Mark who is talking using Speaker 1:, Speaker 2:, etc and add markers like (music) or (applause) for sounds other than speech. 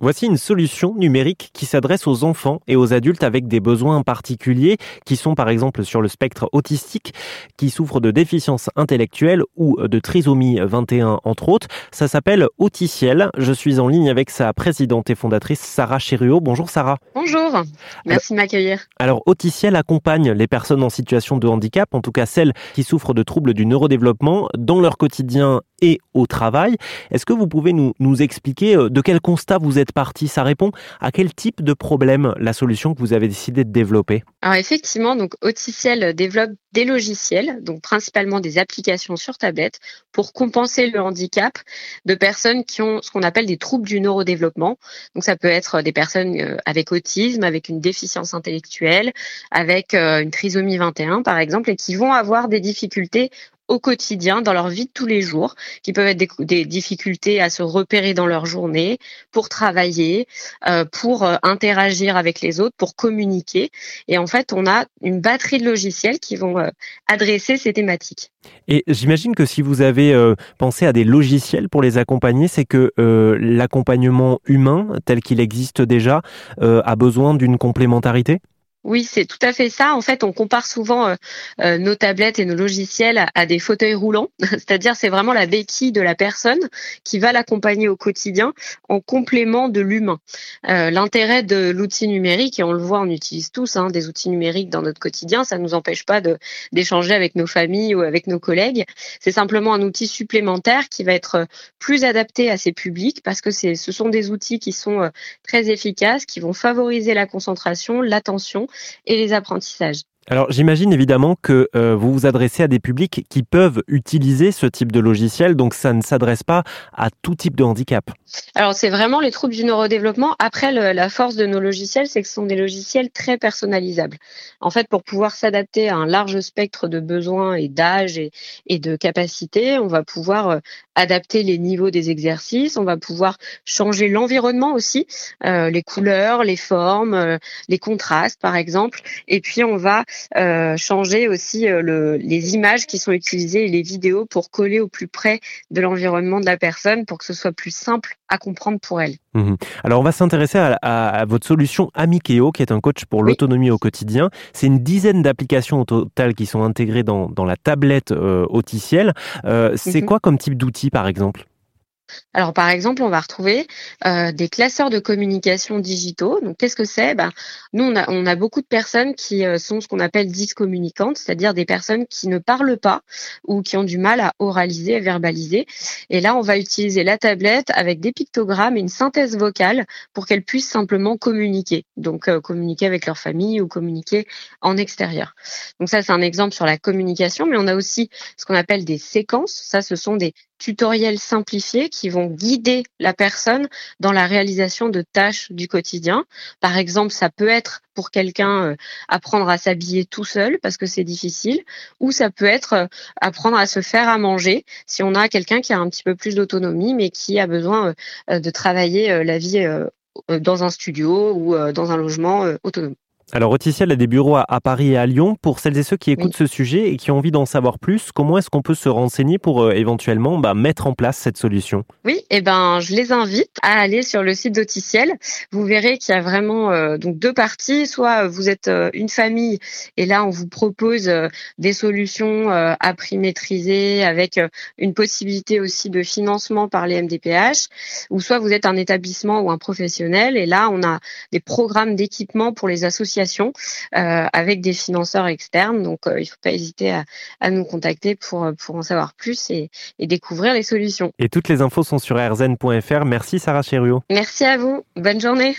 Speaker 1: Voici une solution numérique qui s'adresse aux enfants et aux adultes avec des besoins particuliers, qui sont par exemple sur le spectre autistique, qui souffrent de déficience intellectuelle ou de trisomie 21 entre autres. Ça s'appelle Auticiel. Je suis en ligne avec sa présidente et fondatrice Sarah Chéruot. Bonjour Sarah.
Speaker 2: Bonjour, merci de m'accueillir.
Speaker 1: Alors Auticiel accompagne les personnes en situation de handicap, en tout cas celles qui souffrent de troubles du neurodéveloppement, dans leur quotidien et au travail. Est-ce que vous pouvez nous, expliquer euh, de quel constat vous êtes partie, ça répond à quel type de problème la solution que vous avez décidé de développer?
Speaker 2: Alors effectivement, donc Auticiel développe des logiciels, donc principalement des applications sur tablette, pour compenser le handicap de personnes qui ont ce qu'on appelle des troubles du neurodéveloppement. Donc ça peut être des personnes euh, avec autisme, avec une déficience intellectuelle, avec euh, une trisomie 21 par exemple, et qui vont avoir des difficultés au quotidien, dans leur vie de tous les jours, qui peuvent être des, difficultés à se repérer dans leur journée, pour travailler, euh, pour euh, interagir avec les autres, pour communiquer. Et en fait, on a une batterie de logiciels qui vont euh, adresser ces thématiques.
Speaker 1: Et j'imagine que si vous avez pensé à des logiciels pour les accompagner, c'est que l'accompagnement humain, tel qu'il existe déjà, a besoin d'une complémentarité?
Speaker 2: Oui, c'est tout à fait ça. En fait, on compare souvent euh, euh, nos tablettes et nos logiciels à, des fauteuils roulants, (laughs) c'est-à-dire c'est vraiment la béquille de la personne qui va l'accompagner au quotidien en complément de l'humain. Euh, l'intérêt de l'outil numérique, et on le voit, on utilise tous hein, des outils numériques dans notre quotidien, ça ne nous empêche pas d'échanger avec nos familles ou avec nos collègues. C'est simplement un outil supplémentaire qui va être plus adapté à ces publics parce que ce sont des outils qui sont très efficaces, qui vont favoriser la concentration, l'attention et les apprentissages.
Speaker 1: Alors j'imagine évidemment que euh, vous vous adressez à des publics qui peuvent utiliser ce type de logiciel, donc ça ne s'adresse pas à tout type de handicap.
Speaker 2: Alors c'est vraiment les troubles du neurodéveloppement. Après, la force de nos logiciels, c'est que ce sont des logiciels très personnalisables. En fait, pour pouvoir s'adapter à un large spectre de besoins et d'âge et, de capacités, on va pouvoir euh, adapter les niveaux des exercices, on va pouvoir changer l'environnement aussi, euh, les couleurs, les formes, les contrastes par exemple, et puis on va euh, changer aussi euh, le, les images qui sont utilisées et les vidéos pour coller au plus près de l'environnement de la personne pour que ce soit plus simple à comprendre pour elle.
Speaker 1: Mhm. Alors on va s'intéresser à, votre solution Amikeo qui est un coach pour l'autonomie au quotidien. C'est une dizaine d'applications au total qui sont intégrées dans, dans la tablette euh, euh c'est mhm. quoi comme type d'outil par exemple?
Speaker 2: Alors, par exemple, on va retrouver euh, des classeurs de communication digitaux. Donc, qu'est-ce que c'est? Ben, Nous, on a, beaucoup de personnes qui euh, sont ce qu'on appelle discommunicantes, c'est-à-dire des personnes qui ne parlent pas ou qui ont du mal à oraliser, à verbaliser. Et là, on va utiliser la tablette avec des pictogrammes et une synthèse vocale pour qu'elles puissent simplement communiquer. Donc, euh, communiquer avec leur famille ou communiquer en extérieur. Donc, ça, c'est un exemple sur la communication, mais on a aussi ce qu'on appelle des séquences. Ça, ce sont des tutoriels simplifiés qui vont guider la personne dans la réalisation de tâches du quotidien. Par exemple, ça peut être pour quelqu'un euh, apprendre à s'habiller tout seul parce que c'est difficile, ou ça peut être euh, apprendre à se faire à manger si on a quelqu'un qui a un petit peu plus d'autonomie mais qui a besoin euh, de travailler la vie dans un studio ou dans un logement autonome.
Speaker 1: Alors, Auticiel a des bureaux à, Paris et à Lyon. Pour celles et ceux qui écoutent ce sujet et qui ont envie d'en savoir plus, comment est-ce qu'on peut se renseigner pour euh, éventuellement bah, mettre en place cette solution?
Speaker 2: Oui, et eh ben, je les invite à aller sur le site d'Auticiel. Vous verrez qu'il y a vraiment euh, donc deux parties. Soit vous êtes euh, une famille et là, on vous propose des solutions à prix maîtrisé avec une possibilité aussi de financement par les MDPH. Ou soit vous êtes un établissement ou un professionnel et là, on a des programmes d'équipement pour les associations euh, avec des financeurs externes. Donc, euh, il ne faut pas hésiter à, nous contacter pour, pour en savoir plus et, et, découvrir les solutions.
Speaker 1: Et toutes les infos sont sur rzn.fr. Merci Sarah Cheruot.
Speaker 2: Merci à vous. Bonne journée.